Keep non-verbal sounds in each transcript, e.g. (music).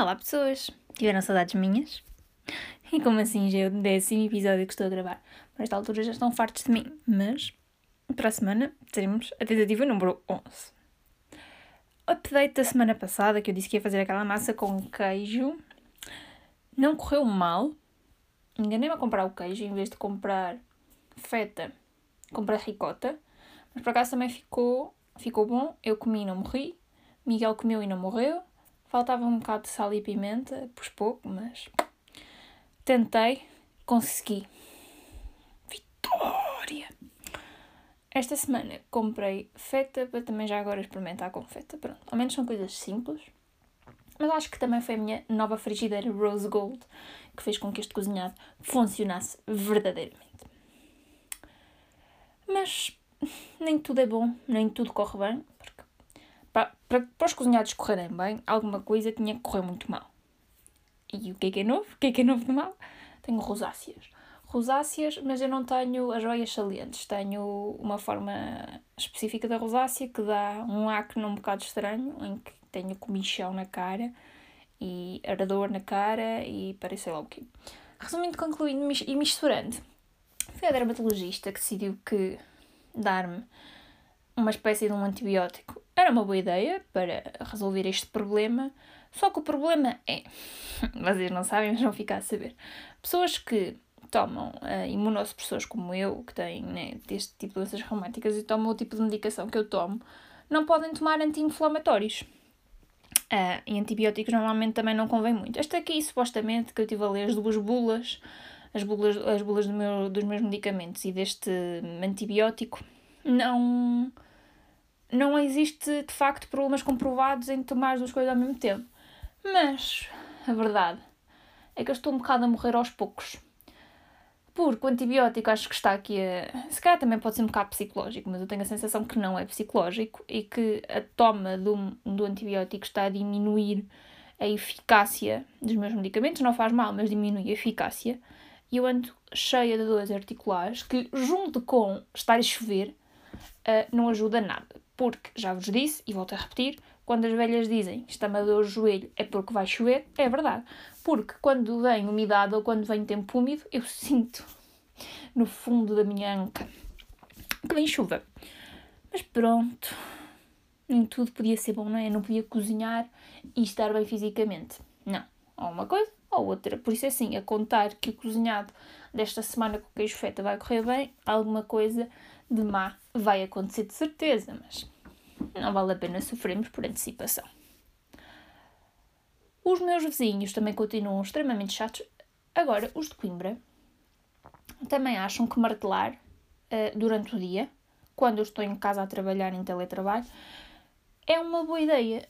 Olá pessoas, tiveram saudades minhas? E como assim já é o décimo episódio que estou a gravar? Por esta altura já estão fartos de mim, mas para a semana teremos a tentativa número 11. Update da semana passada que eu disse que ia fazer aquela massa com queijo. Não correu mal. Enganei-me a comprar o queijo em vez de comprar feta, comprei ricota. Mas por acaso também ficou, ficou bom. Eu comi e não morri. Miguel comeu e não morreu. Faltava um bocado de sal e pimenta, pus pouco, mas tentei, consegui. Vitória! Esta semana comprei feta para também já agora experimentar com feta. Pronto, ao menos são coisas simples. Mas acho que também foi a minha nova frigideira Rose Gold que fez com que este cozinhado funcionasse verdadeiramente. Mas nem tudo é bom, nem tudo corre bem, porque para, para, para os cozinhados correrem bem, alguma coisa tinha que correr muito mal. E o que é que é novo? O que é que é novo de mal? Tenho rosáceas. Rosáceas, mas eu não tenho as joias salientes. Tenho uma forma específica da rosácea que dá um acne um bocado estranho, em que tenho comichão na cara e ardor na cara e parece lá o quê. Resumindo, concluindo e misturando, foi a dermatologista que decidiu que dar-me uma espécie de um antibiótico era uma boa ideia para resolver este problema. Só que o problema é, (laughs) vocês não sabem, mas vão ficar a saber. Pessoas que tomam uh, imunossupressores como eu, que têm né, este tipo de doenças reumáticas e tomam o tipo de medicação que eu tomo, não podem tomar anti-inflamatórios. Uh, e antibióticos normalmente também não convém muito. Esta aqui, supostamente, que eu tive a ler as duas bulas, as bulas, as bulas do meu, dos meus medicamentos e deste antibiótico, não, não existe de facto problemas comprovados em tomar as duas coisas ao mesmo tempo. Mas a verdade é que eu estou um bocado a morrer aos poucos. Porque o antibiótico acho que está aqui a. Se calhar também pode ser um bocado psicológico, mas eu tenho a sensação que não é psicológico e que a toma do, do antibiótico está a diminuir a eficácia dos meus medicamentos. Não faz mal, mas diminui a eficácia. E eu ando cheia de dores articulares que, junto com estar a chover, uh, não ajuda nada. Porque, já vos disse, e volto a repetir, quando as velhas dizem está-me a dor o joelho é porque vai chover, é verdade. Porque quando vem umidade ou quando vem tempo úmido, eu sinto no fundo da minha anca que vem chuva. Mas pronto, nem tudo podia ser bom, não é? Eu não podia cozinhar e estar bem fisicamente. Não. Ou uma coisa ou outra. Por isso é assim, a contar que o cozinhado desta semana com queijo feta vai correr bem, alguma coisa de má vai acontecer de certeza, mas não vale a pena sofrermos por antecipação. Os meus vizinhos também continuam extremamente chatos. Agora, os de Coimbra também acham que martelar uh, durante o dia, quando eu estou em casa a trabalhar em teletrabalho, é uma boa ideia.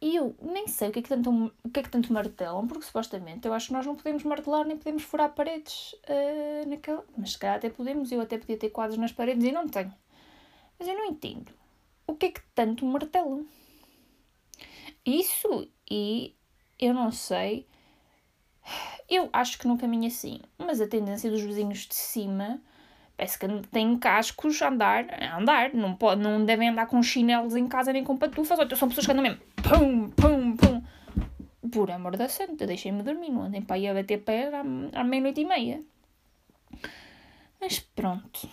E eu nem sei o que é que tanto, o que é que tanto martelam, porque supostamente eu acho que nós não podemos martelar nem podemos furar paredes uh, naquela. Mas se calhar até podemos, eu até podia ter quadros nas paredes e não tenho. Mas eu não entendo o que é que tanto martelam. Isso e eu não sei. Eu acho que não caminho assim, mas a tendência dos vizinhos de cima parece que têm cascos a andar, a andar, não, pode, não devem andar com chinelos em casa nem com patufas, ou são pessoas que andam mesmo pum, pum, pum. Por amor da santa, deixem-me dormir, não andem para aí a bater pé à, à meia-noite e meia. Mas pronto.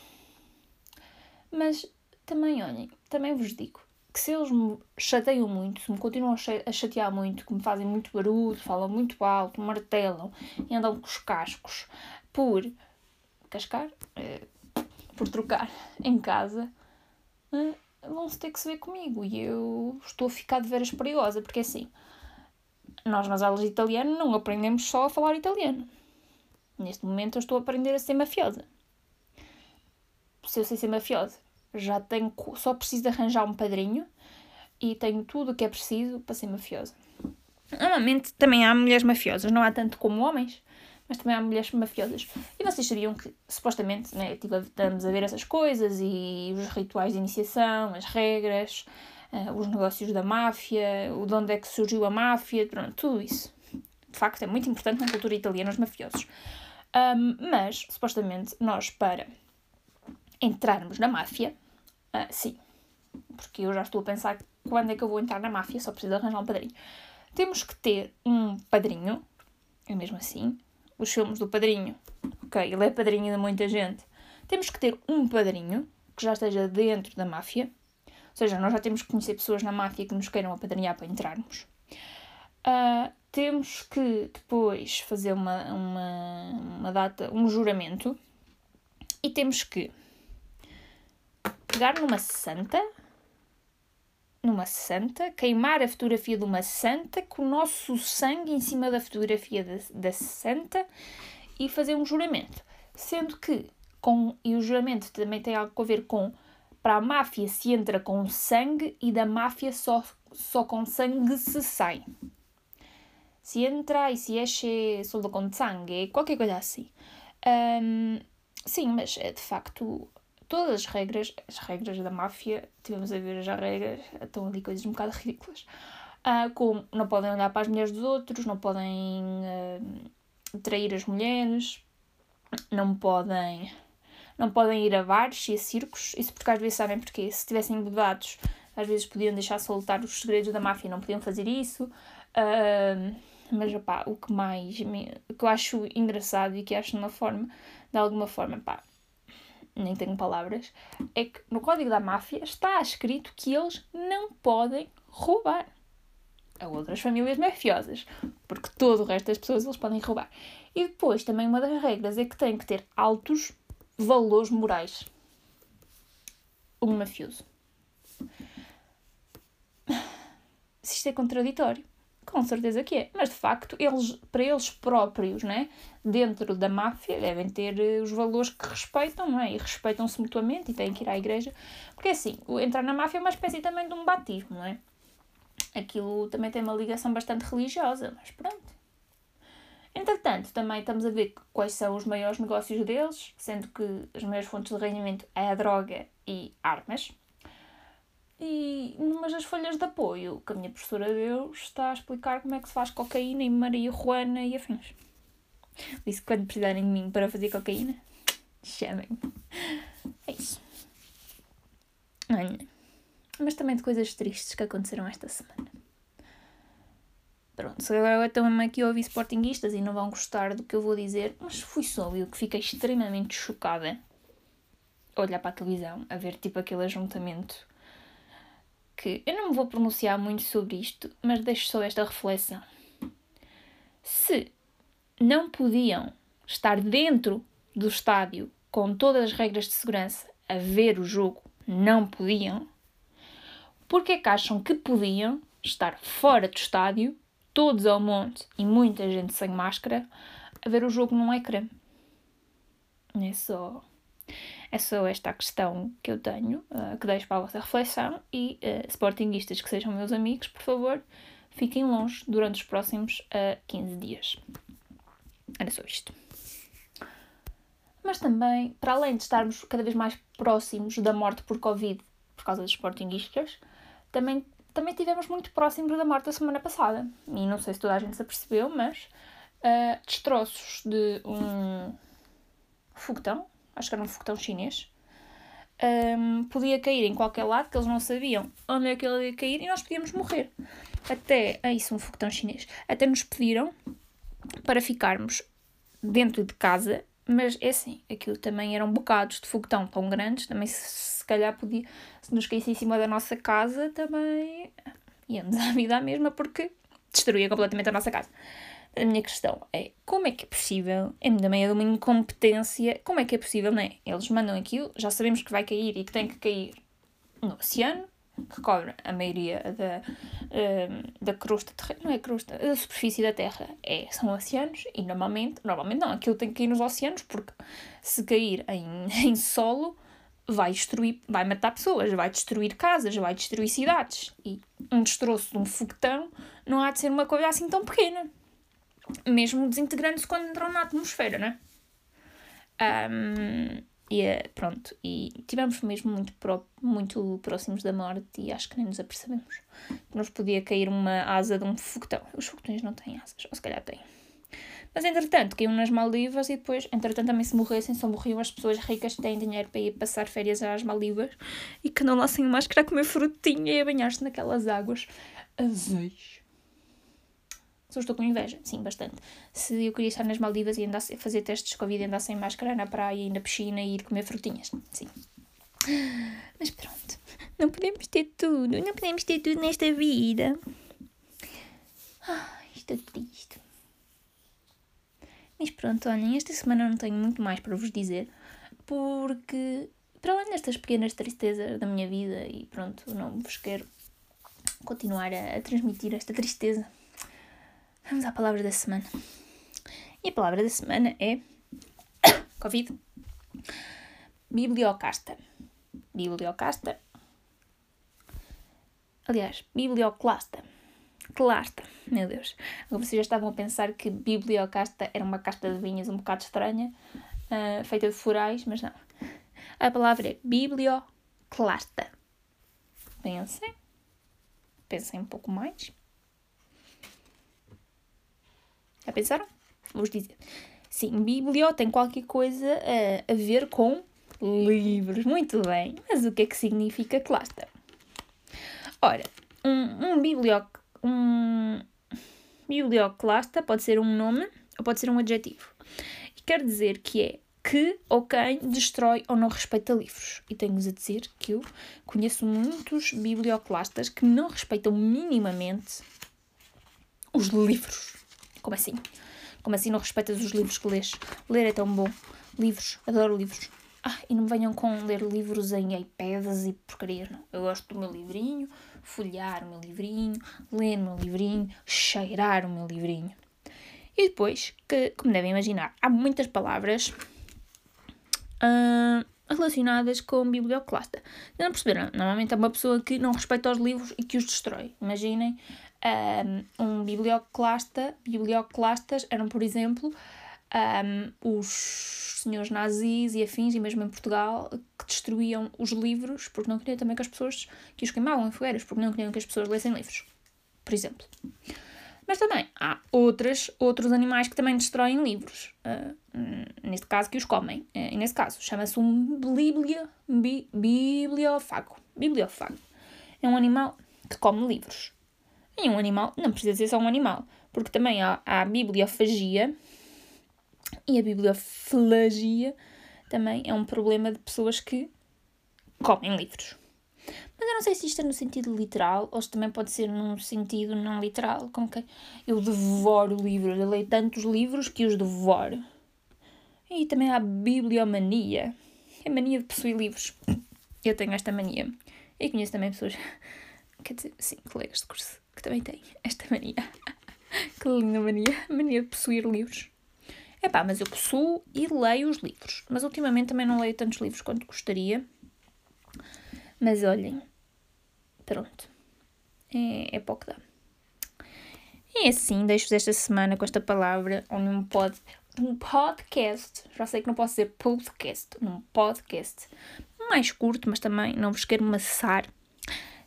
Mas também, olhem, também vos digo que se eles me chateiam muito, se me continuam a chatear muito, que me fazem muito barulho, falam muito alto, martelam e andam com os cascos por cascar, eh, por trocar em casa, eh, vão-se ter que se ver comigo e eu estou a ficar de veras perigosa, porque assim, nós nas aulas de italiano não aprendemos só a falar italiano. Neste momento eu estou a aprender a ser mafiosa. Se eu sei ser mafiosa, já tenho, só preciso de arranjar um padrinho e tenho tudo o que é preciso para ser mafiosa. Normalmente também há mulheres mafiosas, não há tanto como homens, mas também há mulheres mafiosas. E vocês sabiam que, supostamente, né, estamos a ver essas coisas e os rituais de iniciação, as regras, uh, os negócios da máfia, o de onde é que surgiu a máfia, pronto, tudo isso. De facto, é muito importante na cultura italiana os mafiosos. Um, mas, supostamente, nós, para entrarmos na máfia, uh, sim, porque eu já estou a pensar quando é que eu vou entrar na máfia, só preciso arranjar um padrinho. temos que ter um padrinho, é mesmo assim, os filmes do padrinho, ok, ele é padrinho de muita gente, temos que ter um padrinho que já esteja dentro da máfia, ou seja, nós já temos que conhecer pessoas na máfia que nos queiram apadrinhar para entrarmos. Uh, temos que depois fazer uma, uma, uma data, um juramento, e temos que pegar numa santa, numa santa, queimar a fotografia de uma santa com o nosso sangue em cima da fotografia da, da santa e fazer um juramento. Sendo que, com, e o juramento também tem algo a ver com, para a máfia se entra com sangue e da máfia só, só com sangue se sai. Se entra e se esce solo com sangue, qualquer coisa assim. Um, sim, mas é de facto todas as regras, as regras da máfia, tivemos a ver já regras, estão ali coisas um bocado ridículas. Uh, como não podem olhar para as mulheres dos outros, não podem uh, trair as mulheres, não podem, não podem ir a bares e a circos. Isso porque às vezes sabem porque se estivessem embedados, às vezes podiam deixar soltar os segredos da máfia e não podiam fazer isso. Uh, mas opá, o que mais me, o que eu acho engraçado e que acho de uma forma, de alguma forma, pá, nem tenho palavras, é que no código da máfia está escrito que eles não podem roubar a outras famílias mafiosas, porque todo o resto das pessoas eles podem roubar. E depois também uma das regras é que tem que ter altos valores morais. Um mafioso. Se isto é contraditório. Com certeza que é. Mas de facto, eles, para eles próprios, né, dentro da máfia, devem ter eh, os valores que respeitam, não é? E respeitam-se mutuamente e têm que ir à igreja. Porque assim, entrar na máfia é uma espécie também de um batismo, não é? Aquilo também tem uma ligação bastante religiosa, mas pronto. Entretanto, também estamos a ver quais são os maiores negócios deles, sendo que as maiores fontes de rendimento é a droga e armas. E numas das folhas de apoio que a minha professora deu está a explicar como é que se faz cocaína em Maria Juana e afins. Disse que quando precisarem de mim para fazer cocaína, chamem-me. É isso. Olha. Mas também de coisas tristes que aconteceram esta semana. Pronto, se agora estão-me aqui a ouvir sportinguistas e não vão gostar do que eu vou dizer, mas fui só eu que fiquei extremamente chocada a olhar para a televisão, a ver tipo aquele ajuntamento que eu não me vou pronunciar muito sobre isto, mas deixo só esta reflexão. Se não podiam estar dentro do estádio com todas as regras de segurança a ver o jogo, não podiam, porque é que acham que podiam estar fora do estádio, todos ao monte e muita gente sem máscara, a ver o jogo num ecrã? É só é só esta a questão que eu tenho, uh, que deixo para a vossa reflexão. E uh, sportinguistas que sejam meus amigos, por favor, fiquem longe durante os próximos uh, 15 dias. Era só isto. Mas também, para além de estarmos cada vez mais próximos da morte por Covid por causa dos sportinguistas, também, também estivemos muito próximos da morte da semana passada. E não sei se toda a gente se apercebeu, mas uh, destroços de um foguetão, acho que era um foguetão chinês, um, podia cair em qualquer lado, que eles não sabiam onde é que ele ia cair e nós podíamos morrer. Até, é isso, um foguetão chinês. Até nos pediram para ficarmos dentro de casa, mas é assim, aquilo também eram bocados de foguetão tão grandes, também se, se calhar podia, se nos caísse em cima da nossa casa, também íamos à vida à mesma, porque destruía completamente a nossa casa a minha questão é como é que é possível, é também é de uma incompetência, como é que é possível, não é? Eles mandam aquilo, já sabemos que vai cair e que tem que cair no oceano, que cobre a maioria da, uh, da crosta terrena, não é crosta, da superfície da Terra é, são oceanos e normalmente, normalmente não, aquilo tem que cair nos oceanos porque se cair em, (laughs) em solo vai destruir, vai matar pessoas, vai destruir casas, vai destruir cidades e um destroço de um foguetão não há de ser uma coisa assim tão pequena mesmo desintegrando-se quando entram na atmosfera, né? Um, e é, pronto, e tivemos mesmo muito, pro, muito próximos da morte e acho que nem nos apercebemos. Nos podia cair uma asa de um foguetão. Os foguetões não têm asas, ou se calhar têm. Mas entretanto, caiu nas Maldivas e depois, entretanto, também se morressem, só morriam as pessoas ricas que têm dinheiro para ir passar férias às Maldivas e que andam lá sem máscara a comer frutinha e a banhar-se naquelas águas azeis. Se estou com inveja, sim, bastante. Se eu queria estar nas Maldivas e andasse, fazer testes de Covid e andar sem máscara na praia e na piscina e ir comer frutinhas, sim. Mas pronto, não podemos ter tudo, não podemos ter tudo nesta vida. Ah, estou triste. Mas pronto, olhem, esta semana não tenho muito mais para vos dizer, porque para além destas pequenas tristezas da minha vida e pronto, não vos quero continuar a, a transmitir esta tristeza Vamos à palavra da semana. E a palavra da semana é (coughs) Covid. Bibliocasta. Bibliocasta. Aliás, biblioclasta. Clasta. Meu Deus. Agora vocês já estavam a pensar que bibliocasta era uma casta de vinhas um bocado estranha, uh, feita de florais, mas não. A palavra é biblioclasta. Pensem. Pensem um pouco mais. Já pensaram? Vou-vos dizer. Sim, biblio tem qualquer coisa a, a ver com livros. Muito bem. Mas o que é que significa cluster? Ora, um, um, biblio, um biblioclasta pode ser um nome ou pode ser um adjetivo. E quer dizer que é que ou quem destrói ou não respeita livros. E tenho-vos a dizer que eu conheço muitos biblioclastas que não respeitam minimamente os livros. Como assim? Como assim não respeitas os livros que lês? Ler é tão bom. Livros, adoro livros. Ah, e não me venham com ler livros em iPads e porcarias, não. Eu gosto do meu livrinho, folhear o meu livrinho, ler o meu livrinho, cheirar o meu livrinho. E depois, que, como devem imaginar, há muitas palavras uh, relacionadas com biblioclasta. Não perceberam? Normalmente é uma pessoa que não respeita os livros e que os destrói. Imaginem um, um biblioclasta, biblioclastas eram, por exemplo, um, os senhores nazis e afins, e mesmo em Portugal, que destruíam os livros porque não queriam também que as pessoas, que os queimavam em fogueiras, porque não queriam que as pessoas lessem livros, por exemplo. Mas também há outras, outros animais que também destroem livros. Uh, neste caso, que os comem. Uh, e nesse caso, chama-se um biblio, bi, bibliofago. Bibliofago. É um animal que come livros. E um animal não precisa ser só um animal, porque também há, há a bibliofagia e a biblioflagia também é um problema de pessoas que comem livros. Mas eu não sei se isto é no sentido literal ou se também pode ser num sentido não literal, como que eu devoro livros, eu leio tantos livros que os devoro. E também há a bibliomania, é a mania de possuir livros. Eu tenho esta mania. E conheço também pessoas, (laughs) quer dizer, sim, colegas de curso que também tem esta mania. (laughs) que linda mania. Mania de possuir livros. É pá, mas eu possuo e leio os livros. Mas ultimamente também não leio tantos livros quanto gostaria. Mas olhem, pronto. É, é pouco dá. E assim, deixo-vos esta semana com esta palavra, num, pod, num podcast, já sei que não posso dizer podcast, num podcast mais curto, mas também não vos quero maçar.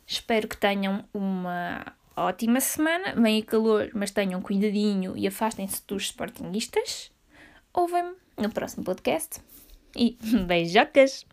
Espero que tenham uma ótima semana, vem calor, mas tenham cuidadinho e afastem-se dos sportinguistas. Ouvem-me no próximo podcast e (laughs) beijocas!